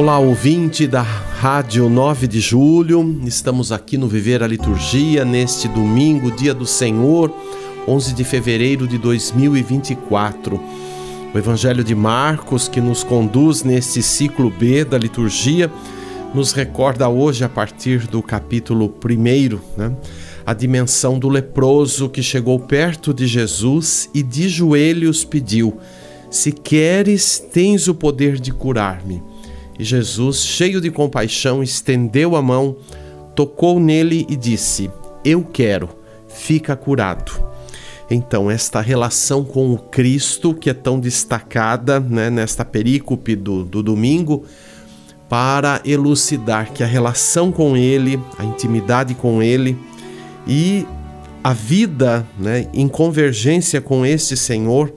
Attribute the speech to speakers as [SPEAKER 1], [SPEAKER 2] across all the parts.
[SPEAKER 1] Olá, ouvinte da Rádio 9 de Julho. Estamos aqui no Viver a Liturgia neste domingo, dia do Senhor, 11 de fevereiro de 2024. O Evangelho de Marcos, que nos conduz neste ciclo B da liturgia, nos recorda hoje, a partir do capítulo 1, né, a dimensão do leproso que chegou perto de Jesus e de joelhos pediu: Se queres, tens o poder de curar-me. E Jesus, cheio de compaixão, estendeu a mão, tocou nele e disse: Eu quero, fica curado. Então, esta relação com o Cristo, que é tão destacada né, nesta perícope do, do domingo, para elucidar que a relação com Ele, a intimidade com Ele e a vida né, em convergência com este Senhor,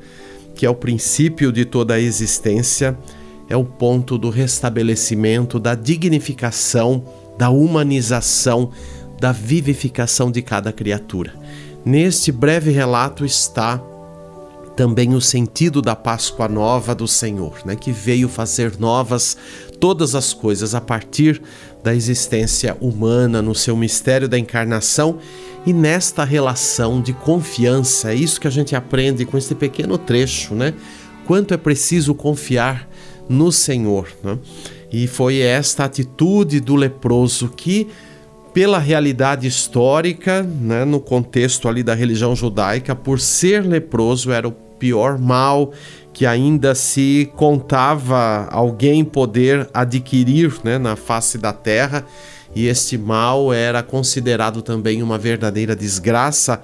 [SPEAKER 1] que é o princípio de toda a existência, é o ponto do restabelecimento, da dignificação, da humanização, da vivificação de cada criatura. Neste breve relato está também o sentido da Páscoa nova do Senhor, né, que veio fazer novas todas as coisas a partir da existência humana no seu mistério da encarnação e nesta relação de confiança. É isso que a gente aprende com este pequeno trecho, né? Quanto é preciso confiar no Senhor. Né? E foi esta atitude do leproso que, pela realidade histórica, né, no contexto ali da religião judaica, por ser leproso era o pior mal que ainda se contava alguém poder adquirir né, na face da terra, e este mal era considerado também uma verdadeira desgraça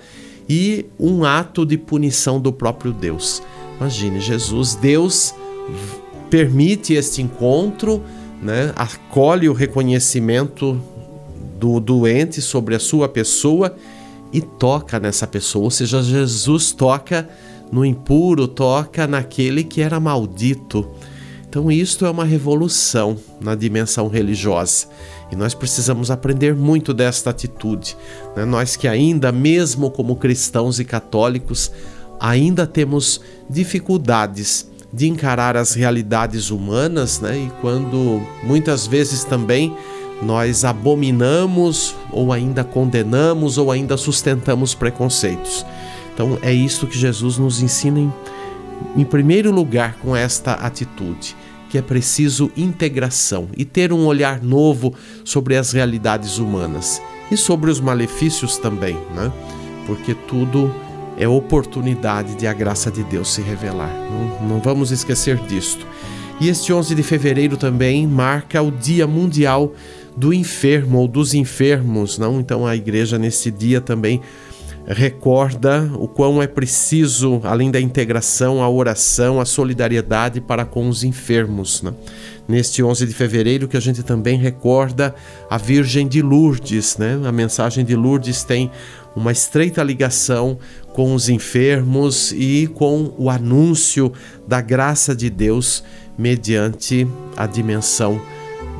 [SPEAKER 1] e um ato de punição do próprio Deus. Imagine, Jesus, Deus permite este encontro, né, acolhe o reconhecimento do doente sobre a sua pessoa e toca nessa pessoa. Ou seja, Jesus toca no impuro, toca naquele que era maldito. Então, isto é uma revolução na dimensão religiosa e nós precisamos aprender muito desta atitude. Né? Nós que, ainda, mesmo como cristãos e católicos, ainda temos dificuldades de encarar as realidades humanas, né? E quando muitas vezes também nós abominamos ou ainda condenamos ou ainda sustentamos preconceitos. Então é isso que Jesus nos ensina em, em primeiro lugar com esta atitude, que é preciso integração e ter um olhar novo sobre as realidades humanas e sobre os malefícios também, né? Porque tudo é oportunidade de a graça de Deus se revelar. Não, não vamos esquecer disto. E este 11 de fevereiro também marca o Dia Mundial do Enfermo ou dos Enfermos, não? Então a igreja nesse dia também recorda o quão é preciso, além da integração, a oração, a solidariedade para com os enfermos. Né? Neste 11 de fevereiro que a gente também recorda a Virgem de Lourdes, né? A mensagem de Lourdes tem uma estreita ligação com os enfermos e com o anúncio da graça de Deus mediante a dimensão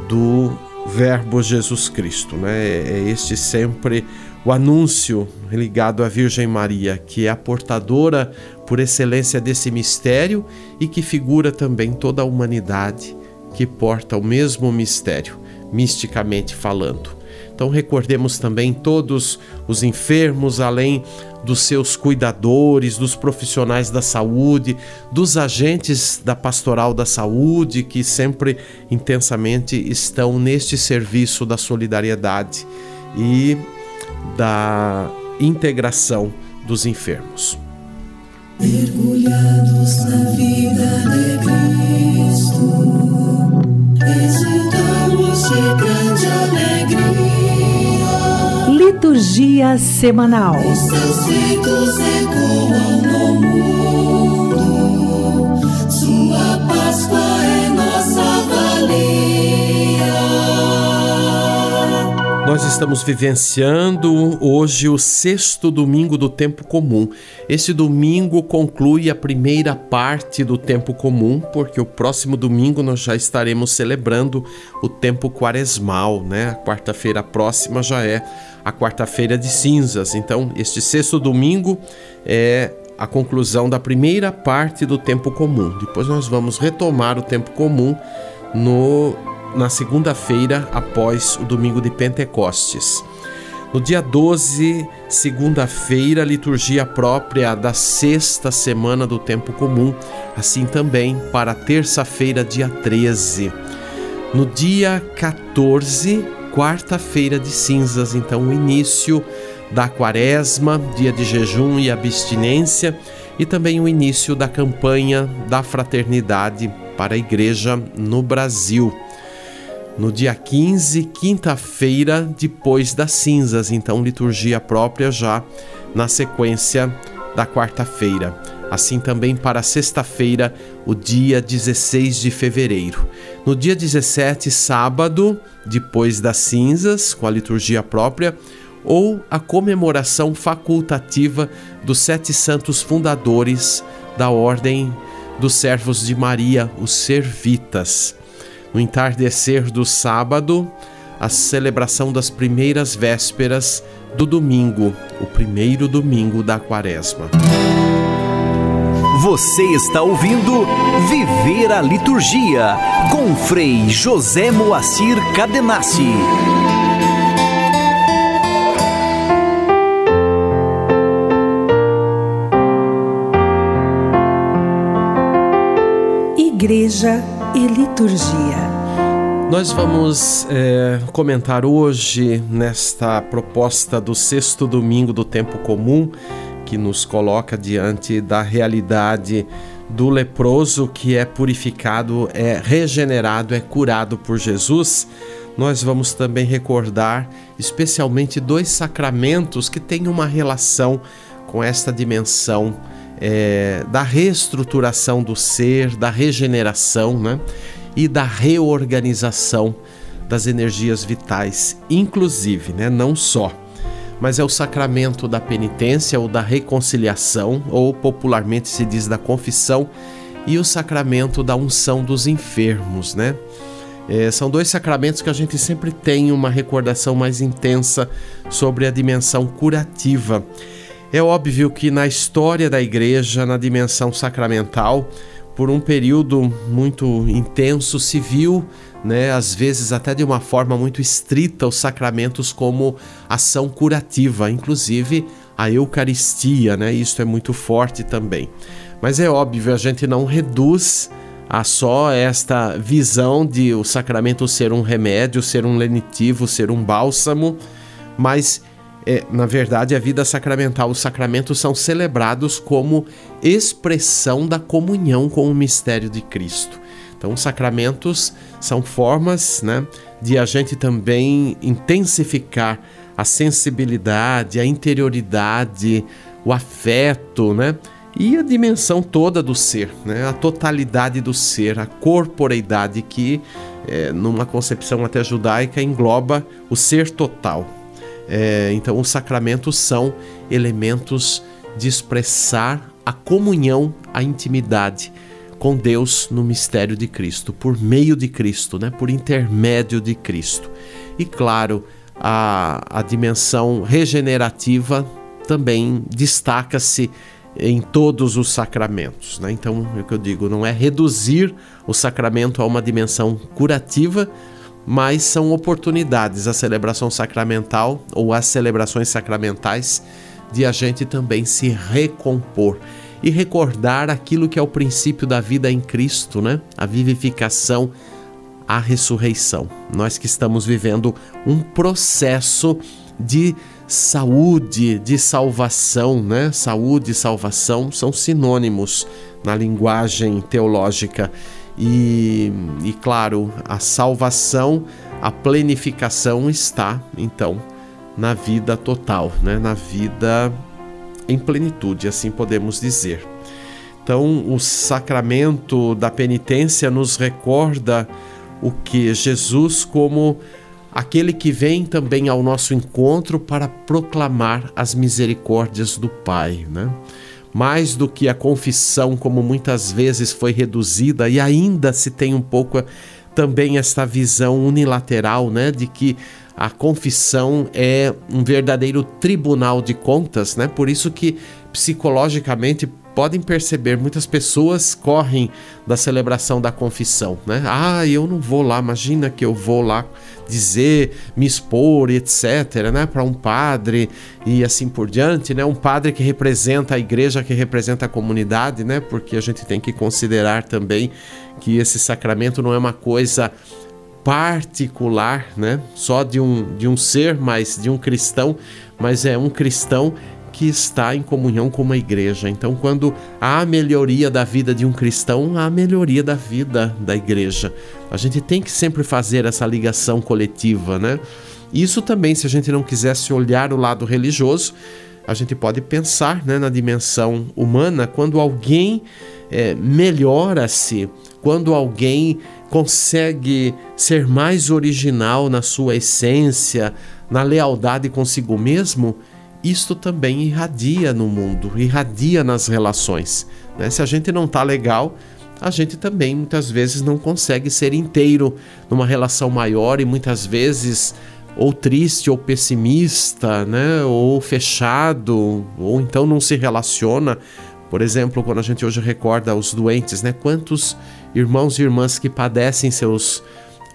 [SPEAKER 1] do Verbo Jesus Cristo. Né? É este sempre o anúncio ligado à Virgem Maria, que é a portadora por excelência desse mistério e que figura também toda a humanidade que porta o mesmo mistério, misticamente falando. Então recordemos também todos os enfermos, além dos seus cuidadores, dos profissionais da saúde, dos agentes da pastoral da saúde que sempre intensamente estão neste serviço da solidariedade e da integração dos enfermos.
[SPEAKER 2] Mergulhados na vida de Cristo, de grande alegria.
[SPEAKER 3] Liturgia semanal.
[SPEAKER 2] Os seus feitos ecoam no mundo.
[SPEAKER 1] Nós estamos vivenciando hoje o sexto domingo do tempo comum. Esse domingo conclui a primeira parte do tempo comum, porque o próximo domingo nós já estaremos celebrando o tempo quaresmal, né? A quarta-feira próxima já é a quarta-feira de cinzas. Então, este sexto domingo é a conclusão da primeira parte do tempo comum. Depois nós vamos retomar o tempo comum no na segunda-feira após o domingo de Pentecostes. No dia 12, segunda-feira, liturgia própria da sexta semana do tempo comum, assim também para terça-feira, dia 13. No dia 14, quarta-feira de cinzas, então o início da quaresma, dia de jejum e abstinência, e também o início da campanha da fraternidade para a igreja no Brasil no dia 15, quinta-feira, depois das cinzas, então liturgia própria já na sequência da quarta-feira. Assim também para sexta-feira, o dia 16 de fevereiro. No dia 17, sábado, depois das cinzas, com a liturgia própria, ou a comemoração facultativa dos sete santos fundadores da Ordem dos Servos de Maria, os Servitas. No entardecer do sábado, a celebração das primeiras vésperas do domingo, o primeiro domingo da quaresma.
[SPEAKER 4] Você está ouvindo Viver a Liturgia com Frei José Moacir Cadenassi.
[SPEAKER 3] Igreja e liturgia.
[SPEAKER 1] Nós vamos é, comentar hoje nesta proposta do sexto domingo do tempo comum, que nos coloca diante da realidade do leproso que é purificado, é regenerado, é curado por Jesus. Nós vamos também recordar especialmente dois sacramentos que têm uma relação com esta dimensão é, da reestruturação do ser, da regeneração né? e da reorganização das energias vitais, inclusive, né? não só, mas é o sacramento da penitência ou da reconciliação, ou popularmente se diz da confissão, e o sacramento da unção dos enfermos, né? É, são dois sacramentos que a gente sempre tem uma recordação mais intensa sobre a dimensão curativa. É óbvio que na história da igreja, na dimensão sacramental, por um período muito intenso viu, né, às vezes até de uma forma muito estrita, os sacramentos como ação curativa, inclusive a Eucaristia, né? Isso é muito forte também. Mas é óbvio, a gente não reduz a só esta visão de o sacramento ser um remédio, ser um lenitivo, ser um bálsamo, mas é, na verdade, a vida sacramental, os sacramentos são celebrados como expressão da comunhão com o mistério de Cristo. Então, os sacramentos são formas né, de a gente também intensificar a sensibilidade, a interioridade, o afeto, né? E a dimensão toda do ser, né? a totalidade do ser, a corporeidade que, é, numa concepção até judaica, engloba o ser total. É, então, os sacramentos são elementos de expressar a comunhão, a intimidade com Deus no mistério de Cristo, por meio de Cristo, né? por intermédio de Cristo. E claro, a, a dimensão regenerativa também destaca-se em todos os sacramentos. Né? Então, é o que eu digo, não é reduzir o sacramento a uma dimensão curativa, mas são oportunidades a celebração sacramental ou as celebrações sacramentais de a gente também se recompor e recordar aquilo que é o princípio da vida em Cristo, né? A vivificação, a ressurreição. Nós que estamos vivendo um processo de saúde, de salvação, né? Saúde e salvação são sinônimos na linguagem teológica e, e claro, a salvação, a plenificação está, então, na vida total, né? na vida em plenitude, assim podemos dizer. Então, o sacramento da penitência nos recorda o que Jesus como aquele que vem também ao nosso encontro para proclamar as misericórdias do Pai, né? Mais do que a confissão, como muitas vezes foi reduzida, e ainda se tem um pouco também esta visão unilateral, né, de que a confissão é um verdadeiro tribunal de contas, né? Por isso que psicologicamente podem perceber, muitas pessoas correm da celebração da confissão, né? Ah, eu não vou lá, imagina que eu vou lá dizer, me expor, etc, né, para um padre e assim por diante, né? Um padre que representa a igreja, que representa a comunidade, né? Porque a gente tem que considerar também que esse sacramento não é uma coisa particular, né? Só de um, de um ser, mas de um cristão, mas é um cristão que está em comunhão com uma igreja. Então, quando há melhoria da vida de um cristão, há melhoria da vida da igreja. A gente tem que sempre fazer essa ligação coletiva, né? Isso também, se a gente não quisesse olhar o lado religioso, a gente pode pensar né, na dimensão humana quando alguém é, melhora-se, quando alguém consegue ser mais original na sua essência, na lealdade consigo mesmo, isto também irradia no mundo, irradia nas relações. Né? Se a gente não está legal, a gente também muitas vezes não consegue ser inteiro numa relação maior e muitas vezes ou triste ou pessimista, né? ou fechado, ou então não se relaciona. Por exemplo, quando a gente hoje recorda os doentes, né? Quantos irmãos e irmãs que padecem seus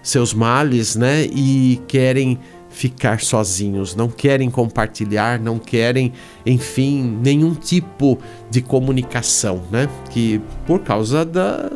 [SPEAKER 1] seus males, né? E querem ficar sozinhos, não querem compartilhar, não querem, enfim, nenhum tipo de comunicação, né? Que por causa da,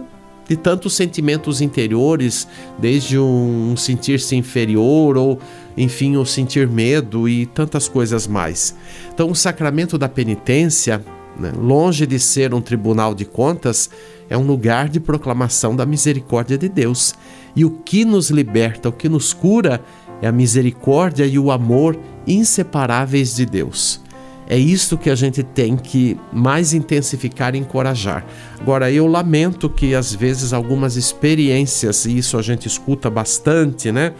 [SPEAKER 1] de tantos sentimentos interiores, desde um sentir-se inferior ou, enfim, o sentir medo e tantas coisas mais. Então, o sacramento da penitência, né, longe de ser um tribunal de contas, é um lugar de proclamação da misericórdia de Deus. E o que nos liberta, o que nos cura, é a misericórdia e o amor inseparáveis de Deus. É isso que a gente tem que mais intensificar e encorajar. Agora, eu lamento que às vezes algumas experiências, e isso a gente escuta bastante, né?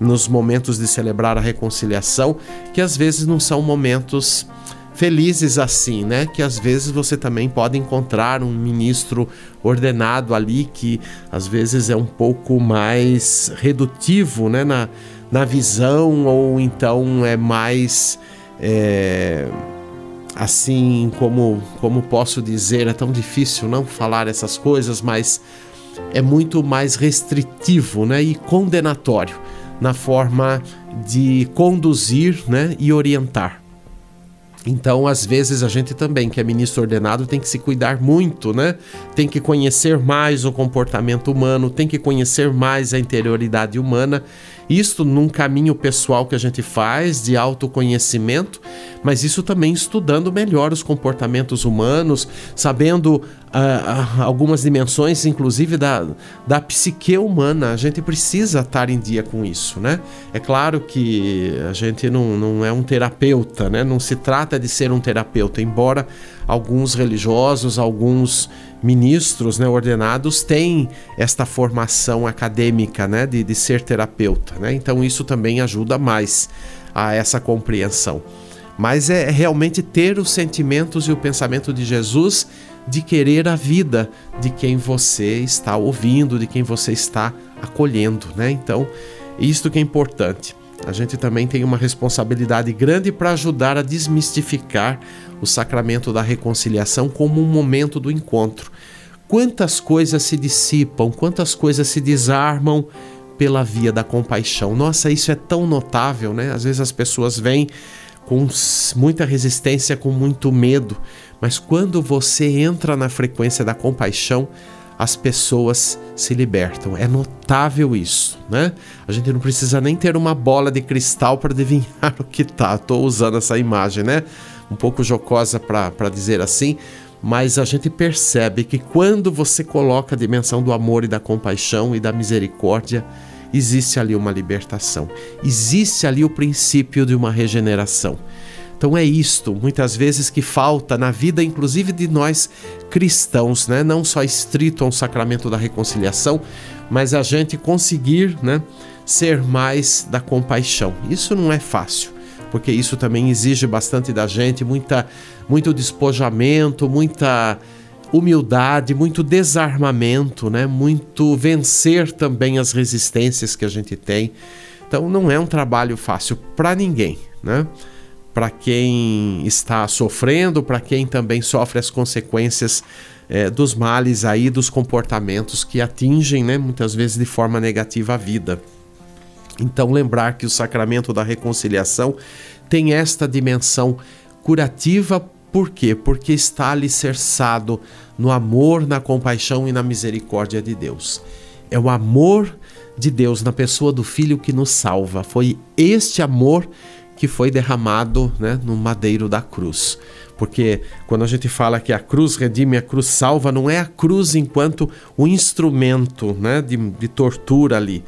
[SPEAKER 1] Nos momentos de celebrar a reconciliação, que às vezes não são momentos felizes assim, né? Que às vezes você também pode encontrar um ministro ordenado ali que às vezes é um pouco mais redutivo, né? Na, na visão, ou então é mais. É, assim, como, como posso dizer, é tão difícil não falar essas coisas, mas é muito mais restritivo né, e condenatório na forma de conduzir né, e orientar. Então, às vezes, a gente também, que é ministro ordenado, tem que se cuidar muito, né? Tem que conhecer mais o comportamento humano, tem que conhecer mais a interioridade humana isto num caminho pessoal que a gente faz de autoconhecimento, mas isso também estudando melhor os comportamentos humanos, sabendo uh, algumas dimensões, inclusive da, da psique humana. A gente precisa estar em dia com isso, né? É claro que a gente não, não é um terapeuta, né? Não se trata de ser um terapeuta, embora alguns religiosos, alguns ministros né, ordenados têm esta formação acadêmica né, de, de ser terapeuta. Né? Então isso também ajuda mais a essa compreensão. Mas é realmente ter os sentimentos e o pensamento de Jesus de querer a vida de quem você está ouvindo, de quem você está acolhendo, né? Então, isto que é importante. A gente também tem uma responsabilidade grande para ajudar a desmistificar o sacramento da reconciliação como um momento do encontro. Quantas coisas se dissipam, quantas coisas se desarmam pela via da compaixão. Nossa, isso é tão notável, né? Às vezes as pessoas vêm com muita resistência, com muito medo, mas quando você entra na frequência da compaixão, as pessoas se libertam. É notável isso, né? A gente não precisa nem ter uma bola de cristal para adivinhar o que tá. Estou usando essa imagem, né? um pouco jocosa para dizer assim, mas a gente percebe que quando você coloca a dimensão do amor e da compaixão e da misericórdia, existe ali uma libertação, existe ali o princípio de uma regeneração. Então é isto, muitas vezes que falta na vida, inclusive de nós cristãos, né? não só estrito ao sacramento da reconciliação, mas a gente conseguir né, ser mais da compaixão. Isso não é fácil, porque isso também exige bastante da gente, muita, muito despojamento, muita humildade, muito desarmamento, né? Muito vencer também as resistências que a gente tem. Então não é um trabalho fácil para ninguém, né? Para quem está sofrendo, para quem também sofre as consequências é, dos males aí, dos comportamentos que atingem, né, muitas vezes de forma negativa a vida. Então, lembrar que o sacramento da reconciliação tem esta dimensão curativa, por quê? Porque está alicerçado no amor, na compaixão e na misericórdia de Deus. É o amor de Deus na pessoa do Filho que nos salva. Foi este amor que foi derramado né, no madeiro da cruz. Porque quando a gente fala que a cruz redime, a cruz salva, não é a cruz enquanto o instrumento né, de, de tortura ali,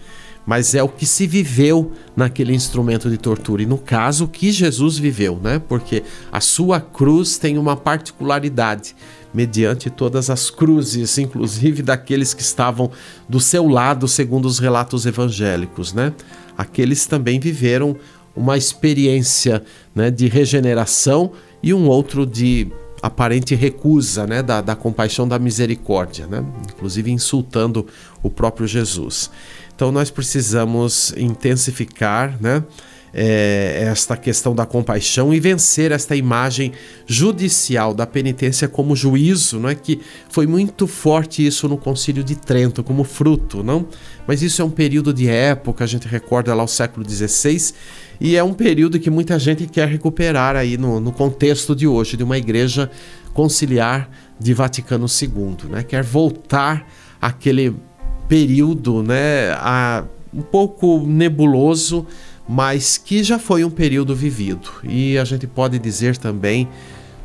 [SPEAKER 1] mas é o que se viveu naquele instrumento de tortura. E no caso, o que Jesus viveu, né? Porque a sua cruz tem uma particularidade mediante todas as cruzes, inclusive daqueles que estavam do seu lado, segundo os relatos evangélicos, né? Aqueles também viveram uma experiência né, de regeneração e um outro de aparente recusa né, da, da compaixão, da misericórdia, né? inclusive insultando o próprio Jesus. Então nós precisamos intensificar né, é, esta questão da compaixão e vencer esta imagem judicial da penitência como juízo, não é que foi muito forte isso no Concílio de Trento como fruto, não? Mas isso é um período de época, a gente recorda lá o século XVI e é um período que muita gente quer recuperar aí no, no contexto de hoje, de uma igreja conciliar de Vaticano II, né? Quer voltar àquele período, né? A, um pouco nebuloso, mas que já foi um período vivido e a gente pode dizer também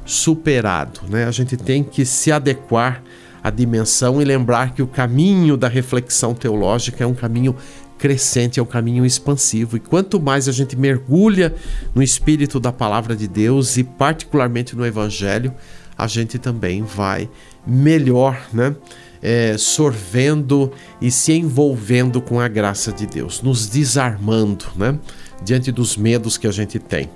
[SPEAKER 1] superado, né? A gente tem que se adequar à dimensão e lembrar que o caminho da reflexão teológica é um caminho crescente, é um caminho expansivo. E quanto mais a gente mergulha no espírito da palavra de Deus e particularmente no evangelho, a gente também vai melhor, né? É, sorvendo e se envolvendo com a graça de Deus, nos desarmando, né? Diante dos medos que a gente tem.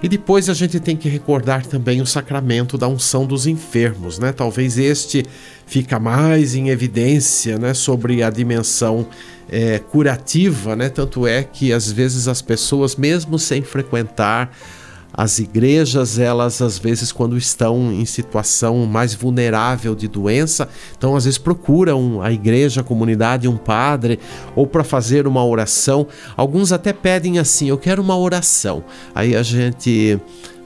[SPEAKER 1] E depois a gente tem que recordar também o sacramento da unção dos enfermos, né? Talvez este fica mais em evidência, né, sobre a dimensão é, curativa, né? Tanto é que às vezes as pessoas, mesmo sem frequentar as igrejas, elas às vezes quando estão em situação mais vulnerável de doença, então às vezes procuram a igreja, a comunidade, um padre ou para fazer uma oração. Alguns até pedem assim: "Eu quero uma oração". Aí a gente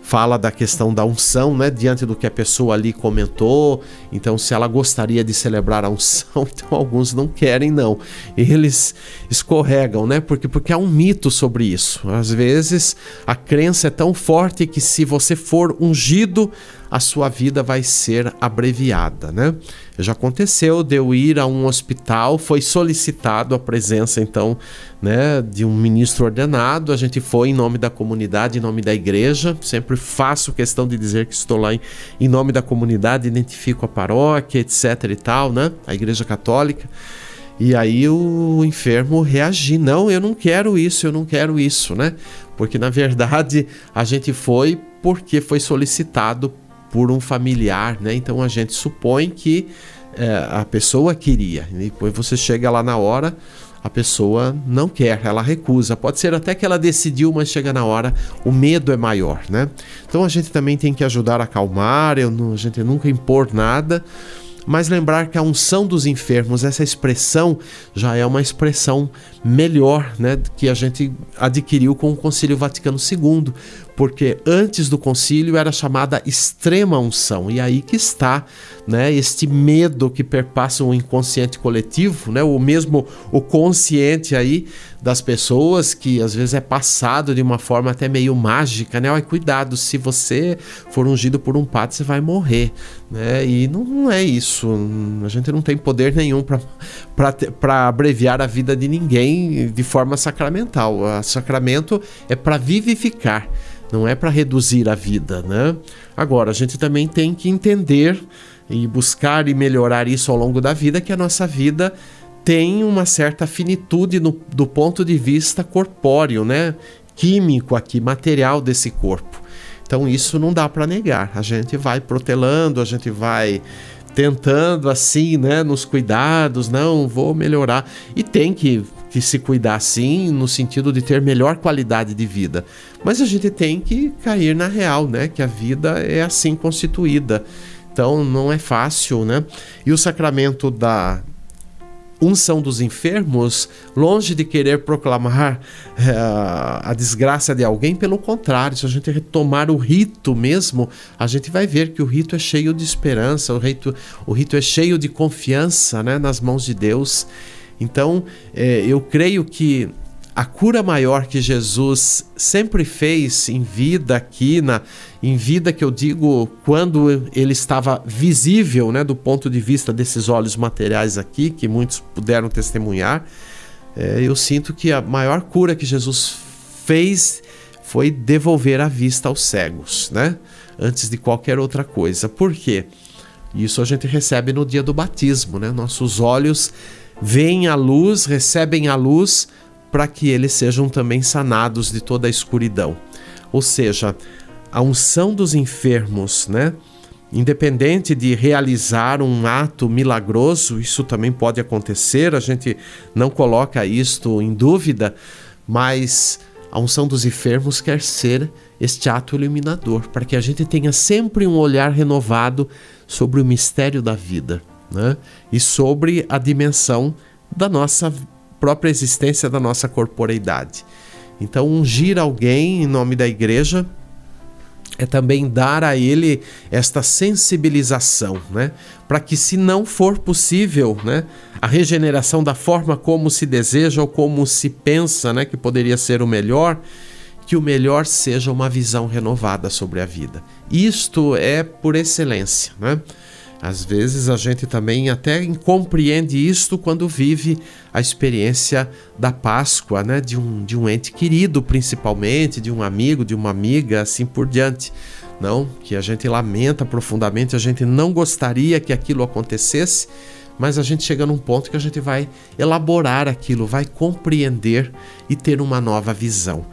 [SPEAKER 1] fala da questão da unção, né, diante do que a pessoa ali comentou. Então, se ela gostaria de celebrar a unção, então alguns não querem não. Eles escorregam, né? Porque porque há um mito sobre isso. Às vezes a crença é tão forte que se você for ungido, a sua vida vai ser abreviada, né? Já aconteceu de eu ir a um hospital, foi solicitado a presença então, né, de um ministro ordenado. A gente foi em nome da comunidade, em nome da igreja. Sempre faço questão de dizer que estou lá em, em nome da comunidade, identifico a paróquia, etc e tal, né? A igreja católica. E aí o enfermo reagir, não, eu não quero isso, eu não quero isso, né? Porque na verdade a gente foi porque foi solicitado por um familiar, né? Então a gente supõe que é, a pessoa queria. E depois você chega lá na hora, a pessoa não quer, ela recusa. Pode ser até que ela decidiu, mas chega na hora, o medo é maior, né? Então a gente também tem que ajudar a acalmar, eu, a gente nunca impor nada mas lembrar que a unção dos enfermos, essa expressão já é uma expressão melhor, né, que a gente adquiriu com o Concílio Vaticano II, porque antes do concílio era chamada extrema unção, e aí que está, né, este medo que perpassa o inconsciente coletivo, né, o mesmo o consciente aí das pessoas que às vezes é passado de uma forma até meio mágica, né? Olha, cuidado, se você for ungido por um padre, você vai morrer, né? E não, não é isso. A gente não tem poder nenhum para abreviar a vida de ninguém de forma sacramental. O sacramento é para vivificar, não é para reduzir a vida, né? Agora, a gente também tem que entender e buscar e melhorar isso ao longo da vida, que a nossa vida tem uma certa finitude no, do ponto de vista corpóreo, né? Químico aqui, material desse corpo. Então isso não dá para negar. A gente vai protelando, a gente vai tentando assim, né, nos cuidados, não, vou melhorar. E tem que, que se cuidar sim, no sentido de ter melhor qualidade de vida. Mas a gente tem que cair na real, né, que a vida é assim constituída. Então não é fácil, né? E o sacramento da unção dos enfermos, longe de querer proclamar é, a desgraça de alguém, pelo contrário, se a gente retomar o rito mesmo, a gente vai ver que o rito é cheio de esperança, o rito, o rito é cheio de confiança né, nas mãos de Deus. Então, é, eu creio que a cura maior que Jesus sempre fez em vida aqui, na, em vida que eu digo quando ele estava visível, né, do ponto de vista desses olhos materiais aqui, que muitos puderam testemunhar, é, eu sinto que a maior cura que Jesus fez foi devolver a vista aos cegos, né? Antes de qualquer outra coisa. Por quê? Isso a gente recebe no dia do batismo, né? Nossos olhos veem a luz, recebem a luz para que eles sejam também sanados de toda a escuridão. Ou seja, a unção dos enfermos, né? Independente de realizar um ato milagroso, isso também pode acontecer, a gente não coloca isto em dúvida, mas a unção dos enfermos quer ser este ato iluminador, para que a gente tenha sempre um olhar renovado sobre o mistério da vida né? e sobre a dimensão da nossa própria existência da nossa corporeidade. Então, ungir alguém em nome da igreja é também dar a ele esta sensibilização, né? Para que, se não for possível, né, a regeneração da forma como se deseja ou como se pensa, né, que poderia ser o melhor, que o melhor seja uma visão renovada sobre a vida. Isto é por excelência, né? Às vezes a gente também até compreende isto quando vive a experiência da Páscoa, né? De um, de um ente querido, principalmente, de um amigo, de uma amiga, assim por diante. Não, que a gente lamenta profundamente, a gente não gostaria que aquilo acontecesse, mas a gente chega num ponto que a gente vai elaborar aquilo, vai compreender e ter uma nova visão.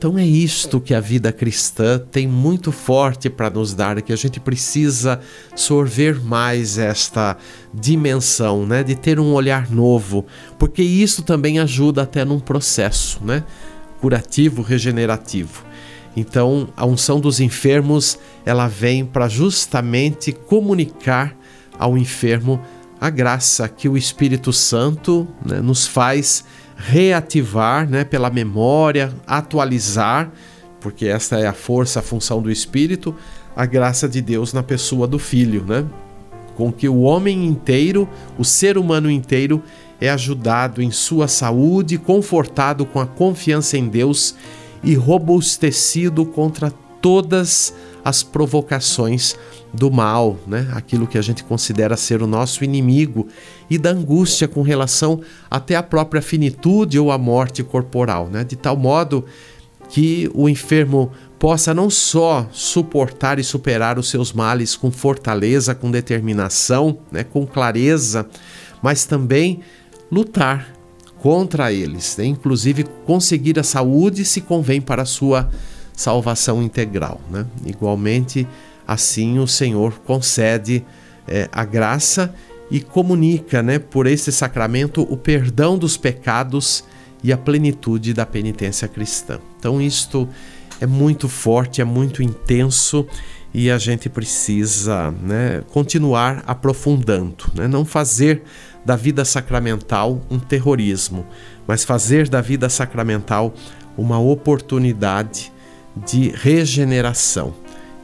[SPEAKER 1] Então é isto que a vida cristã tem muito forte para nos dar, que a gente precisa sorver mais esta dimensão, né, de ter um olhar novo, porque isso também ajuda até num processo, né, curativo, regenerativo. Então, a unção dos enfermos, ela vem para justamente comunicar ao enfermo a graça que o Espírito Santo né, nos faz reativar né, pela memória, atualizar, porque esta é a força, a função do Espírito, a graça de Deus na pessoa do Filho, né? Com que o homem inteiro, o ser humano inteiro, é ajudado em sua saúde, confortado com a confiança em Deus e robustecido contra todas as provocações do mal, né? aquilo que a gente considera ser o nosso inimigo, e da angústia com relação até à própria finitude ou à morte corporal, né? de tal modo que o enfermo possa não só suportar e superar os seus males com fortaleza, com determinação, né? com clareza, mas também lutar contra eles, né? inclusive conseguir a saúde se convém para a sua salvação integral. Né? Igualmente, assim o Senhor concede é, a graça e comunica né, por esse sacramento o perdão dos pecados e a plenitude da penitência cristã. Então, isto é muito forte, é muito intenso e a gente precisa né, continuar aprofundando, né? não fazer da vida sacramental um terrorismo, mas fazer da vida sacramental uma oportunidade de regeneração,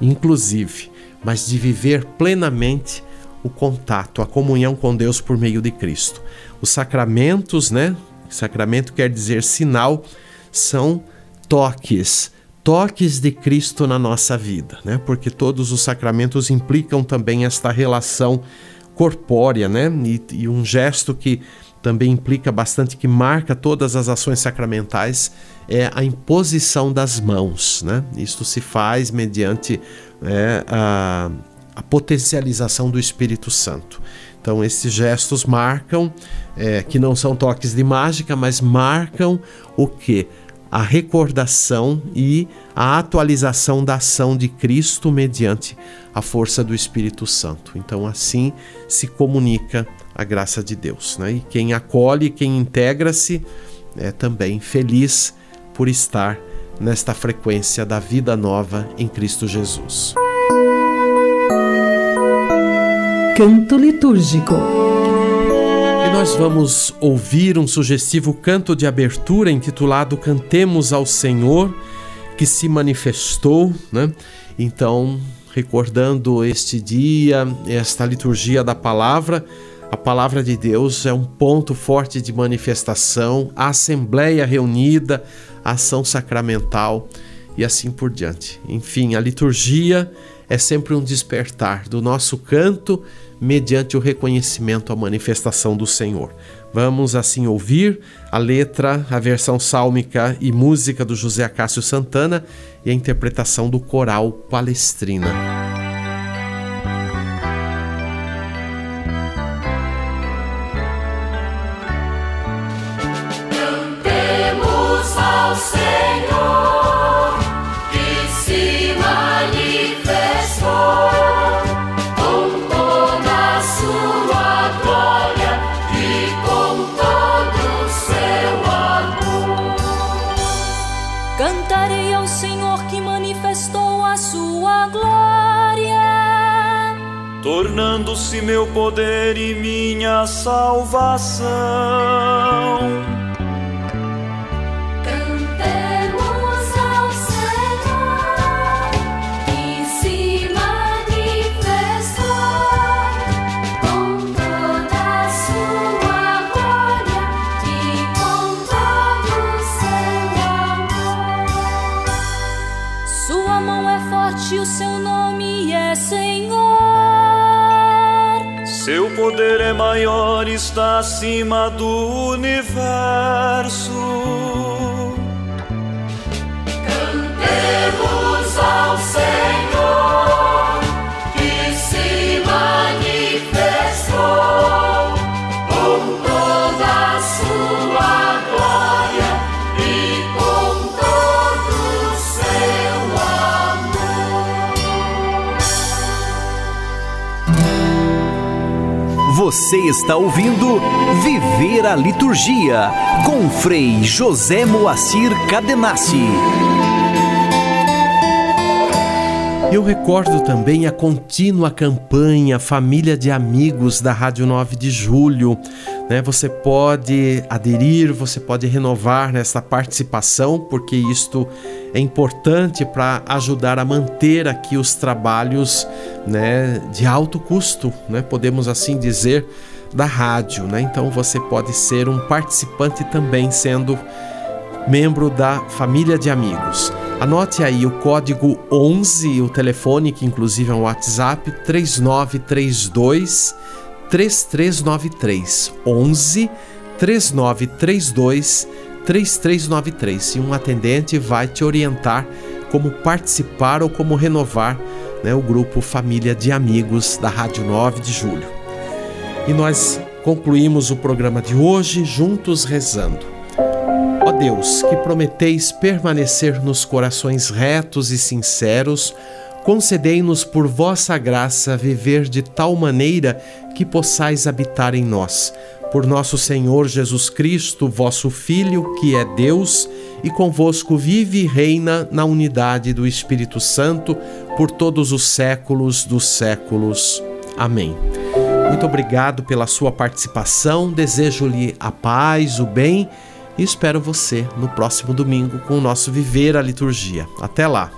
[SPEAKER 1] inclusive, mas de viver plenamente o contato, a comunhão com Deus por meio de Cristo. Os sacramentos, né? Sacramento quer dizer sinal, são toques, toques de Cristo na nossa vida, né? Porque todos os sacramentos implicam também esta relação corpórea, né? E, e um gesto que também implica bastante, que marca todas as ações sacramentais, é a imposição das mãos. Né? Isto se faz mediante é, a, a potencialização do Espírito Santo. Então, esses gestos marcam, é, que não são toques de mágica, mas marcam o que? A recordação e a atualização da ação de Cristo mediante a força do Espírito Santo. Então, assim se comunica a graça de Deus. Né? E quem acolhe, quem integra-se, é também feliz por estar nesta frequência da vida nova em Cristo Jesus.
[SPEAKER 3] Canto litúrgico.
[SPEAKER 1] E nós vamos ouvir um sugestivo canto de abertura intitulado Cantemos ao Senhor que se manifestou, né? Então, recordando este dia, esta liturgia da palavra, a palavra de Deus é um ponto forte de manifestação, a assembleia reunida, a ação sacramental e assim por diante. Enfim, a liturgia é sempre um despertar do nosso canto mediante o reconhecimento à manifestação do Senhor. Vamos assim ouvir a letra, a versão sálmica e música do José Acácio Santana e a interpretação do coral Palestrina.
[SPEAKER 5] Tornando-se meu poder e minha salvação. Poder é maior, está acima do universo.
[SPEAKER 4] Você está ouvindo Viver a Liturgia com Frei José Moacir Cadenassi.
[SPEAKER 1] Eu recordo também a contínua campanha Família de Amigos da Rádio 9 de Julho. Né? Você pode aderir, você pode renovar nessa participação, porque isto é importante para ajudar a manter aqui os trabalhos né, de alto custo, né, podemos assim dizer, da rádio. Né? Então você pode ser um participante também, sendo membro da família de amigos. Anote aí o código 11, o telefone, que inclusive é um WhatsApp, 3932 3393 11 3932 3393 e um atendente vai te orientar como participar ou como renovar né, o grupo Família de Amigos da Rádio 9 de Julho. E nós concluímos o programa de hoje juntos rezando. Ó Deus, que prometeis permanecer nos corações retos e sinceros, concedei-nos por vossa graça viver de tal maneira que possais habitar em nós por nosso Senhor Jesus Cristo, vosso Filho, que é Deus, e convosco vive e reina na unidade do Espírito Santo, por todos os séculos dos séculos. Amém. Muito obrigado pela sua participação, desejo-lhe a paz, o bem e espero você no próximo domingo com o nosso Viver a Liturgia. Até lá!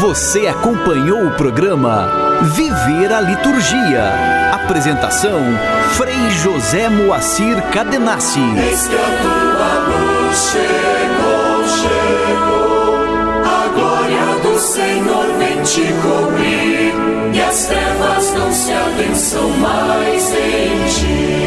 [SPEAKER 4] Você acompanhou o programa Viver a Liturgia. Apresentação: Frei José Moacir Cadenassi.
[SPEAKER 2] Eis que a tua luz chegou, chegou. A glória do Senhor vem te cobrir. E as trevas não se abençam mais em ti.